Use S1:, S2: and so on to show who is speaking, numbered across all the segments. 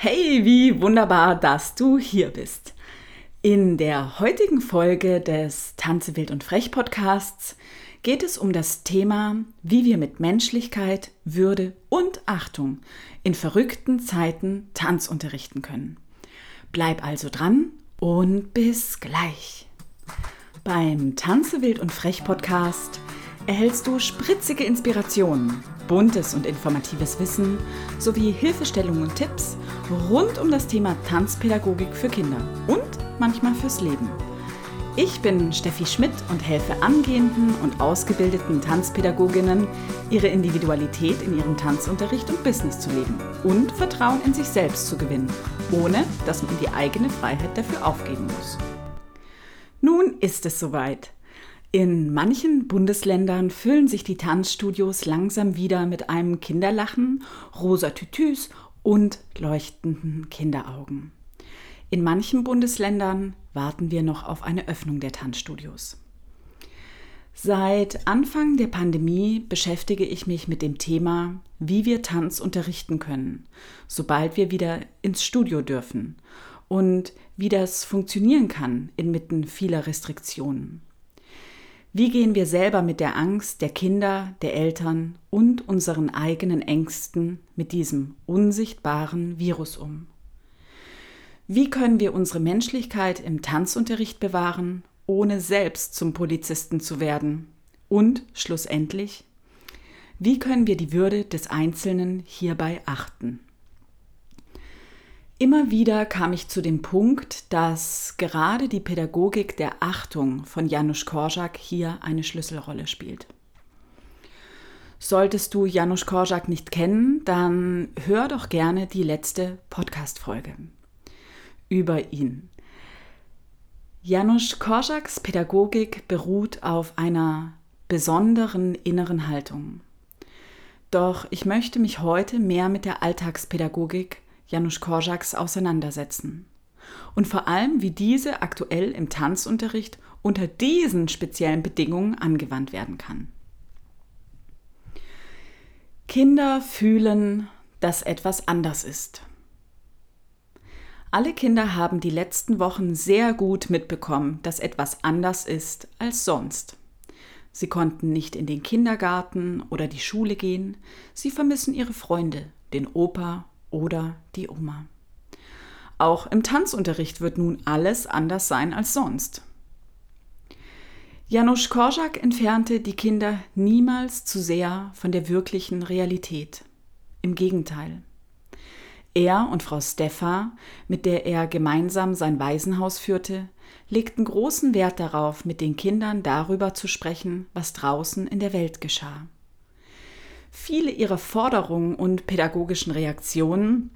S1: Hey, wie wunderbar, dass du hier bist. In der heutigen Folge des Tanze wild und frech Podcasts geht es um das Thema, wie wir mit Menschlichkeit, Würde und Achtung in verrückten Zeiten Tanz unterrichten können. Bleib also dran und bis gleich. Beim Tanze wild und frech Podcast erhältst du spritzige Inspirationen, buntes und informatives Wissen sowie Hilfestellungen und Tipps rund um das Thema Tanzpädagogik für Kinder und manchmal fürs Leben. Ich bin Steffi Schmidt und helfe angehenden und ausgebildeten Tanzpädagoginnen, ihre Individualität in ihrem Tanzunterricht und Business zu leben und Vertrauen in sich selbst zu gewinnen, ohne dass man die eigene Freiheit dafür aufgeben muss. Nun ist es soweit. In manchen Bundesländern füllen sich die Tanzstudios langsam wieder mit einem Kinderlachen, rosa Tütüs und leuchtenden Kinderaugen. In manchen Bundesländern warten wir noch auf eine Öffnung der Tanzstudios. Seit Anfang der Pandemie beschäftige ich mich mit dem Thema, wie wir Tanz unterrichten können, sobald wir wieder ins Studio dürfen und wie das funktionieren kann inmitten vieler Restriktionen. Wie gehen wir selber mit der Angst der Kinder, der Eltern und unseren eigenen Ängsten mit diesem unsichtbaren Virus um? Wie können wir unsere Menschlichkeit im Tanzunterricht bewahren, ohne selbst zum Polizisten zu werden? Und schlussendlich, wie können wir die Würde des Einzelnen hierbei achten? Immer wieder kam ich zu dem Punkt, dass gerade die Pädagogik der Achtung von Janusz Korczak hier eine Schlüsselrolle spielt. Solltest du Janusz Korczak nicht kennen, dann hör doch gerne die letzte Podcast-Folge über ihn. Janusz Korczaks Pädagogik beruht auf einer besonderen inneren Haltung. Doch ich möchte mich heute mehr mit der Alltagspädagogik Janusz Korczaks auseinandersetzen. Und vor allem, wie diese aktuell im Tanzunterricht unter diesen speziellen Bedingungen angewandt werden kann. Kinder fühlen, dass etwas anders ist. Alle Kinder haben die letzten Wochen sehr gut mitbekommen, dass etwas anders ist als sonst. Sie konnten nicht in den Kindergarten oder die Schule gehen, sie vermissen ihre Freunde, den Opa oder die Oma. Auch im Tanzunterricht wird nun alles anders sein als sonst. Janusz Korczak entfernte die Kinder niemals zu sehr von der wirklichen Realität. Im Gegenteil. Er und Frau Steffa, mit der er gemeinsam sein Waisenhaus führte, legten großen Wert darauf, mit den Kindern darüber zu sprechen, was draußen in der Welt geschah. Viele ihrer Forderungen und pädagogischen Reaktionen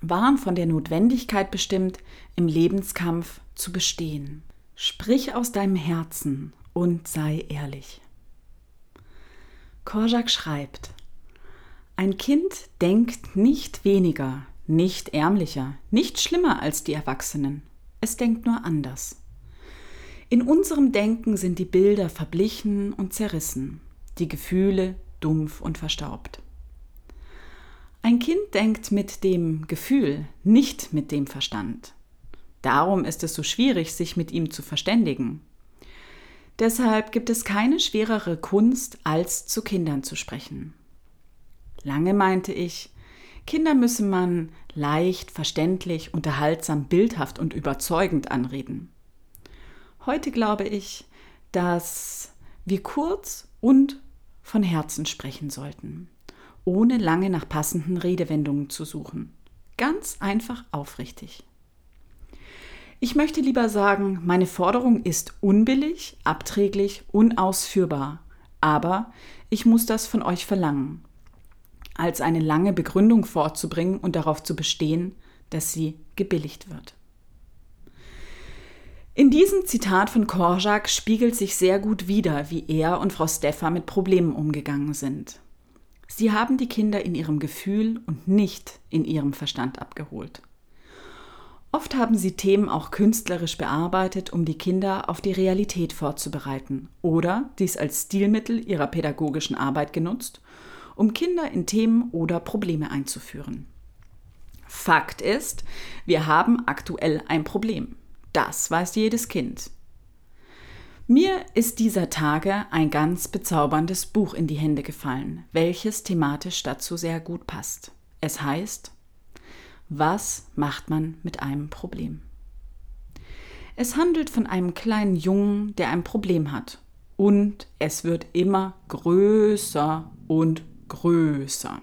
S1: waren von der Notwendigkeit bestimmt, im Lebenskampf zu bestehen. Sprich aus deinem Herzen und sei ehrlich. Korjak schreibt, ein Kind denkt nicht weniger, nicht ärmlicher, nicht schlimmer als die Erwachsenen. Es denkt nur anders. In unserem Denken sind die Bilder verblichen und zerrissen, die Gefühle dumpf und verstaubt. Ein Kind denkt mit dem Gefühl, nicht mit dem Verstand. Darum ist es so schwierig, sich mit ihm zu verständigen. Deshalb gibt es keine schwerere Kunst, als zu Kindern zu sprechen. Lange meinte ich, Kinder müsse man leicht, verständlich, unterhaltsam, bildhaft und überzeugend anreden. Heute glaube ich, dass wir kurz und von Herzen sprechen sollten, ohne lange nach passenden Redewendungen zu suchen. Ganz einfach aufrichtig. Ich möchte lieber sagen, meine Forderung ist unbillig, abträglich, unausführbar, aber ich muss das von euch verlangen, als eine lange Begründung vorzubringen und darauf zu bestehen, dass sie gebilligt wird. In diesem Zitat von Korjak spiegelt sich sehr gut wider, wie er und Frau Steffa mit Problemen umgegangen sind. Sie haben die Kinder in ihrem Gefühl und nicht in ihrem Verstand abgeholt. Oft haben sie Themen auch künstlerisch bearbeitet, um die Kinder auf die Realität vorzubereiten oder dies als Stilmittel ihrer pädagogischen Arbeit genutzt, um Kinder in Themen oder Probleme einzuführen. Fakt ist, wir haben aktuell ein Problem. Das weiß jedes Kind. Mir ist dieser Tage ein ganz bezauberndes Buch in die Hände gefallen, welches thematisch dazu sehr gut passt. Es heißt Was macht man mit einem Problem? Es handelt von einem kleinen Jungen, der ein Problem hat. Und es wird immer größer und größer.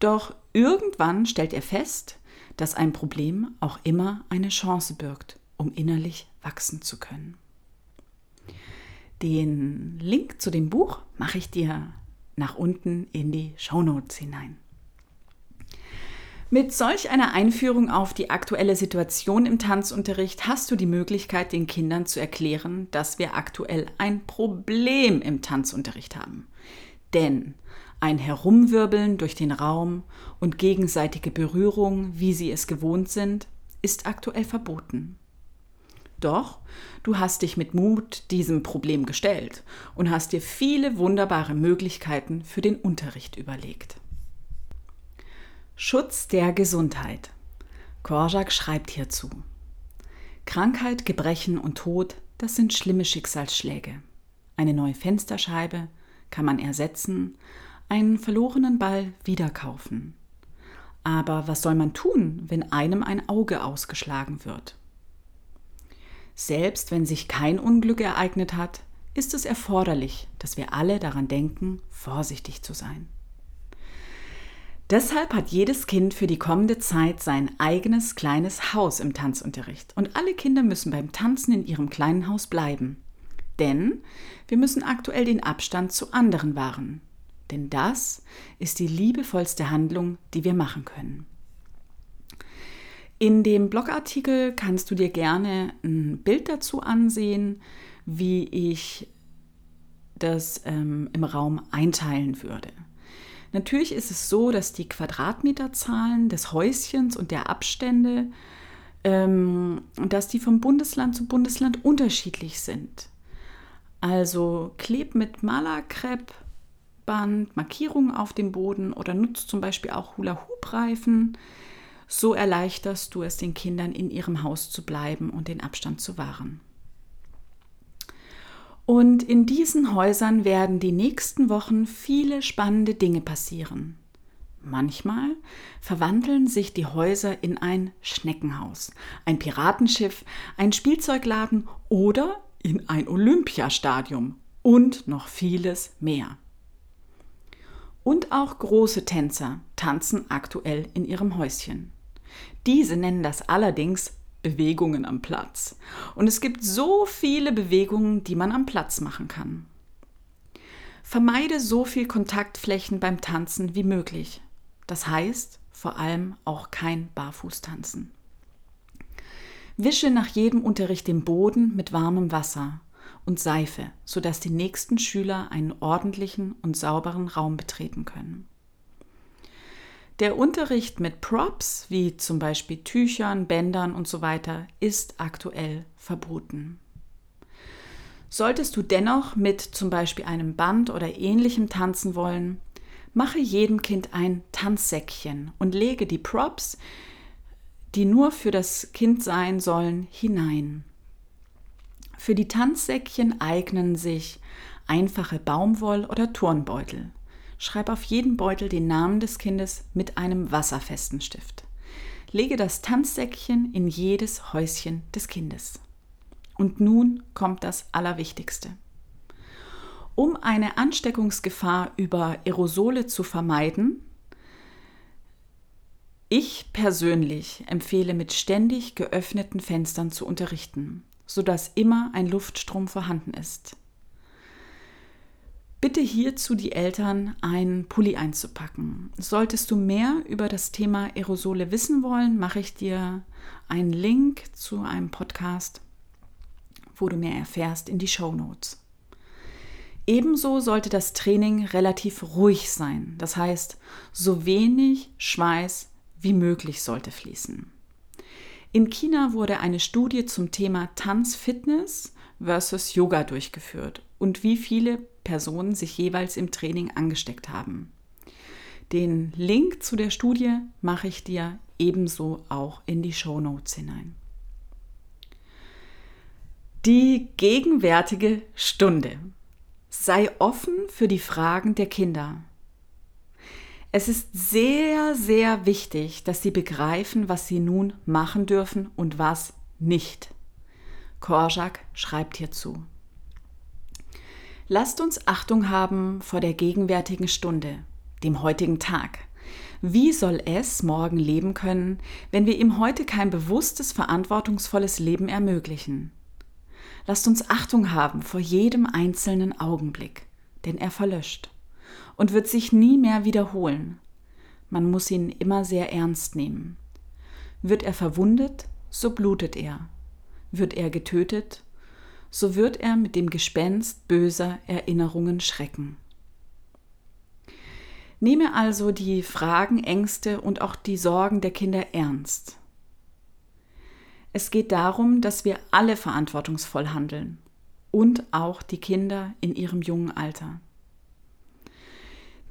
S1: Doch irgendwann stellt er fest, dass ein Problem auch immer eine Chance birgt, um innerlich wachsen zu können. Den Link zu dem Buch mache ich dir nach unten in die Shownotes hinein. Mit solch einer Einführung auf die aktuelle Situation im Tanzunterricht hast du die Möglichkeit, den Kindern zu erklären, dass wir aktuell ein Problem im Tanzunterricht haben. Denn ein Herumwirbeln durch den Raum und gegenseitige Berührung, wie sie es gewohnt sind, ist aktuell verboten. Doch du hast dich mit Mut diesem Problem gestellt und hast dir viele wunderbare Möglichkeiten für den Unterricht überlegt. Schutz der Gesundheit. Korjak schreibt hierzu. Krankheit, Gebrechen und Tod, das sind schlimme Schicksalsschläge. Eine neue Fensterscheibe kann man ersetzen, einen verlorenen Ball wiederkaufen. Aber was soll man tun, wenn einem ein Auge ausgeschlagen wird? Selbst wenn sich kein Unglück ereignet hat, ist es erforderlich, dass wir alle daran denken, vorsichtig zu sein. Deshalb hat jedes Kind für die kommende Zeit sein eigenes kleines Haus im Tanzunterricht und alle Kinder müssen beim Tanzen in ihrem kleinen Haus bleiben. Denn wir müssen aktuell den Abstand zu anderen wahren. Denn das ist die liebevollste Handlung, die wir machen können. In dem Blogartikel kannst du dir gerne ein Bild dazu ansehen, wie ich das ähm, im Raum einteilen würde. Natürlich ist es so, dass die Quadratmeterzahlen des Häuschens und der Abstände, ähm, dass die vom Bundesland zu Bundesland unterschiedlich sind. Also kleb mit Malerkrepp Band, Markierungen auf dem Boden oder nutzt zum Beispiel auch Hula-Hoop-Reifen. So erleichterst du es den Kindern, in ihrem Haus zu bleiben und den Abstand zu wahren. Und in diesen Häusern werden die nächsten Wochen viele spannende Dinge passieren. Manchmal verwandeln sich die Häuser in ein Schneckenhaus, ein Piratenschiff, ein Spielzeugladen oder in ein Olympiastadion und noch vieles mehr. Und auch große Tänzer tanzen aktuell in ihrem Häuschen. Diese nennen das allerdings Bewegungen am Platz. Und es gibt so viele Bewegungen, die man am Platz machen kann. Vermeide so viel Kontaktflächen beim Tanzen wie möglich. Das heißt vor allem auch kein Barfußtanzen. Wische nach jedem Unterricht den Boden mit warmem Wasser und Seife, sodass die nächsten Schüler einen ordentlichen und sauberen Raum betreten können. Der Unterricht mit Props, wie zum Beispiel Tüchern, Bändern und so weiter, ist aktuell verboten. Solltest du dennoch mit zum Beispiel einem Band oder ähnlichem tanzen wollen, mache jedem Kind ein Tanzsäckchen und lege die Props, die nur für das Kind sein sollen, hinein. Für die Tanzsäckchen eignen sich einfache Baumwoll- oder Turnbeutel. Schreib auf jeden Beutel den Namen des Kindes mit einem wasserfesten Stift. Lege das Tanzsäckchen in jedes Häuschen des Kindes. Und nun kommt das Allerwichtigste. Um eine Ansteckungsgefahr über Aerosole zu vermeiden, ich persönlich empfehle mit ständig geöffneten Fenstern zu unterrichten sodass immer ein Luftstrom vorhanden ist. Bitte hierzu die Eltern, einen Pulli einzupacken. Solltest du mehr über das Thema Aerosole wissen wollen, mache ich dir einen Link zu einem Podcast, wo du mehr erfährst, in die Show Notes. Ebenso sollte das Training relativ ruhig sein. Das heißt, so wenig Schweiß wie möglich sollte fließen. In China wurde eine Studie zum Thema Tanzfitness versus Yoga durchgeführt und wie viele Personen sich jeweils im Training angesteckt haben. Den Link zu der Studie mache ich dir ebenso auch in die Show Notes hinein. Die gegenwärtige Stunde. Sei offen für die Fragen der Kinder. Es ist sehr, sehr wichtig, dass sie begreifen, was sie nun machen dürfen und was nicht. Korjak schreibt hierzu. Lasst uns Achtung haben vor der gegenwärtigen Stunde, dem heutigen Tag. Wie soll es morgen leben können, wenn wir ihm heute kein bewusstes, verantwortungsvolles Leben ermöglichen? Lasst uns Achtung haben vor jedem einzelnen Augenblick, denn er verlöscht und wird sich nie mehr wiederholen. Man muss ihn immer sehr ernst nehmen. Wird er verwundet, so blutet er. Wird er getötet, so wird er mit dem Gespenst böser Erinnerungen schrecken. Nehme also die Fragen, Ängste und auch die Sorgen der Kinder ernst. Es geht darum, dass wir alle verantwortungsvoll handeln und auch die Kinder in ihrem jungen Alter.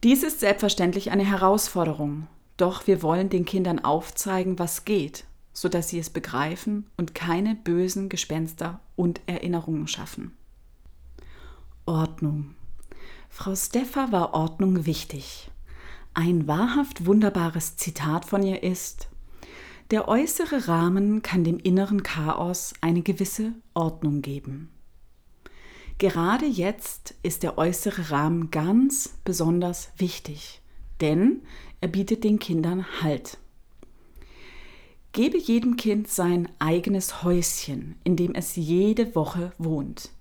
S1: Dies ist selbstverständlich eine Herausforderung, doch wir wollen den Kindern aufzeigen, was geht sodass sie es begreifen und keine bösen Gespenster und Erinnerungen schaffen. Ordnung. Frau Steffer war Ordnung wichtig. Ein wahrhaft wunderbares Zitat von ihr ist, der äußere Rahmen kann dem inneren Chaos eine gewisse Ordnung geben. Gerade jetzt ist der äußere Rahmen ganz besonders wichtig, denn er bietet den Kindern Halt. Gebe jedem Kind sein eigenes Häuschen, in dem es jede Woche wohnt.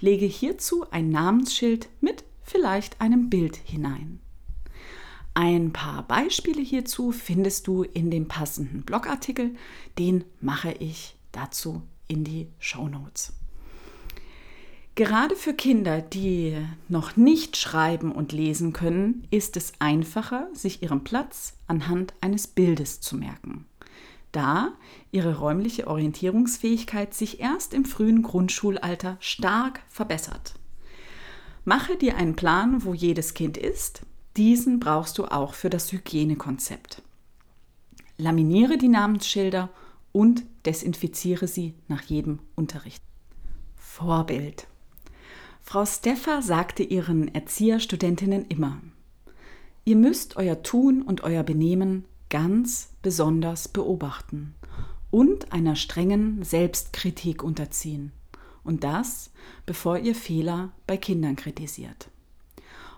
S1: Lege hierzu ein Namensschild mit vielleicht einem Bild hinein. Ein paar Beispiele hierzu findest du in dem passenden Blogartikel, den mache ich dazu in die Show Notes. Gerade für Kinder, die noch nicht schreiben und lesen können, ist es einfacher, sich ihren Platz anhand eines Bildes zu merken da ihre räumliche Orientierungsfähigkeit sich erst im frühen Grundschulalter stark verbessert. Mache dir einen Plan, wo jedes Kind ist. Diesen brauchst du auch für das Hygienekonzept. Laminiere die Namensschilder und desinfiziere sie nach jedem Unterricht. Vorbild. Frau Steffer sagte ihren Erzieherstudentinnen immer, ihr müsst euer Tun und euer Benehmen ganz besonders beobachten und einer strengen Selbstkritik unterziehen. Und das, bevor ihr Fehler bei Kindern kritisiert.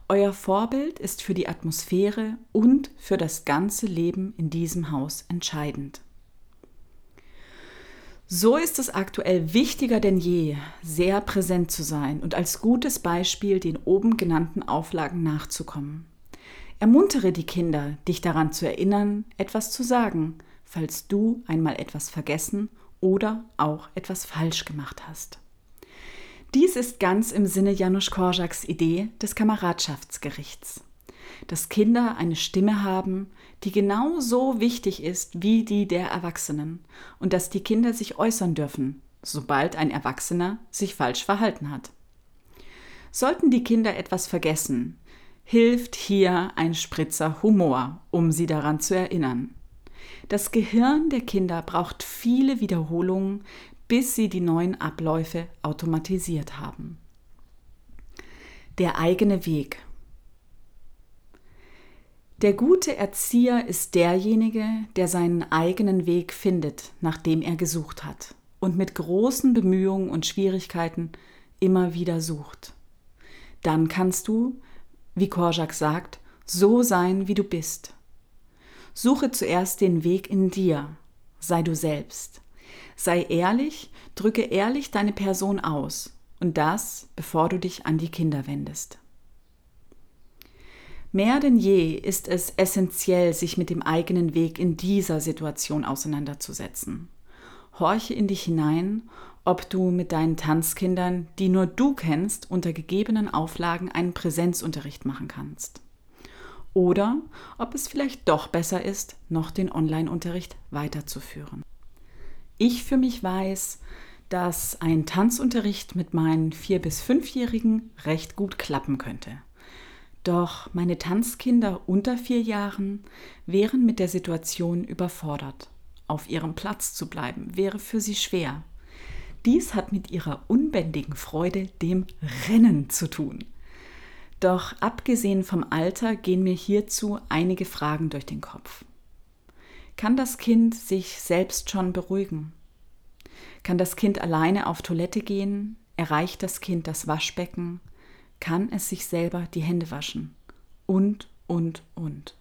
S1: Euer Vorbild ist für die Atmosphäre und für das ganze Leben in diesem Haus entscheidend. So ist es aktuell wichtiger denn je, sehr präsent zu sein und als gutes Beispiel den oben genannten Auflagen nachzukommen. Ermuntere die Kinder, dich daran zu erinnern, etwas zu sagen, falls du einmal etwas vergessen oder auch etwas falsch gemacht hast. Dies ist ganz im Sinne Janusz Korczaks Idee des Kameradschaftsgerichts, dass Kinder eine Stimme haben, die genauso wichtig ist wie die der Erwachsenen und dass die Kinder sich äußern dürfen, sobald ein Erwachsener sich falsch verhalten hat. Sollten die Kinder etwas vergessen, hilft hier ein Spritzer Humor, um sie daran zu erinnern. Das Gehirn der Kinder braucht viele Wiederholungen, bis sie die neuen Abläufe automatisiert haben. Der eigene Weg. Der gute Erzieher ist derjenige, der seinen eigenen Weg findet, nachdem er gesucht hat und mit großen Bemühungen und Schwierigkeiten immer wieder sucht. Dann kannst du, wie Korjak sagt, so sein, wie du bist. Suche zuerst den Weg in dir, sei du selbst. Sei ehrlich, drücke ehrlich deine Person aus und das, bevor du dich an die Kinder wendest. Mehr denn je ist es essentiell, sich mit dem eigenen Weg in dieser Situation auseinanderzusetzen. Horche in dich hinein ob du mit deinen Tanzkindern, die nur du kennst, unter gegebenen Auflagen einen Präsenzunterricht machen kannst. Oder ob es vielleicht doch besser ist, noch den Online-Unterricht weiterzuführen. Ich für mich weiß, dass ein Tanzunterricht mit meinen vier bis fünfjährigen recht gut klappen könnte. Doch meine Tanzkinder unter vier Jahren wären mit der Situation überfordert. Auf ihrem Platz zu bleiben wäre für sie schwer. Dies hat mit ihrer unbändigen Freude, dem Rennen zu tun. Doch abgesehen vom Alter gehen mir hierzu einige Fragen durch den Kopf. Kann das Kind sich selbst schon beruhigen? Kann das Kind alleine auf Toilette gehen? Erreicht das Kind das Waschbecken? Kann es sich selber die Hände waschen? Und, und, und.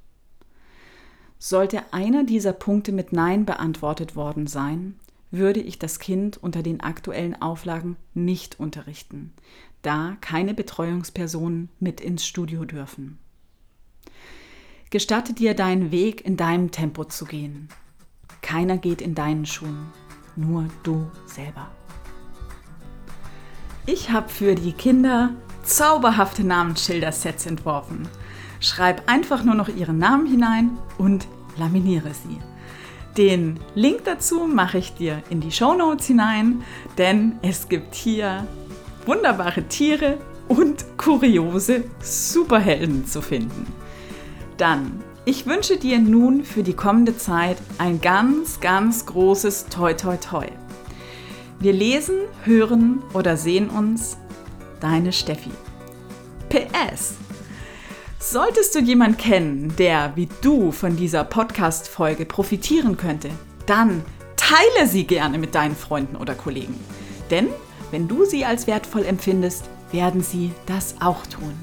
S1: Sollte einer dieser Punkte mit Nein beantwortet worden sein, würde ich das Kind unter den aktuellen Auflagen nicht unterrichten, da keine Betreuungspersonen mit ins Studio dürfen. Gestatte dir deinen Weg in deinem Tempo zu gehen. Keiner geht in deinen Schuhen, nur du selber. Ich habe für die Kinder zauberhafte Namensschilder-Sets entworfen. Schreib einfach nur noch ihren Namen hinein und laminiere sie. Den Link dazu mache ich dir in die Show Notes hinein, denn es gibt hier wunderbare Tiere und kuriose Superhelden zu finden. Dann, ich wünsche dir nun für die kommende Zeit ein ganz, ganz großes Toi Toi Toi. Wir lesen, hören oder sehen uns. Deine Steffi. PS. Solltest du jemanden kennen, der wie du von dieser Podcast-Folge profitieren könnte, dann teile sie gerne mit deinen Freunden oder Kollegen. Denn wenn du sie als wertvoll empfindest, werden sie das auch tun.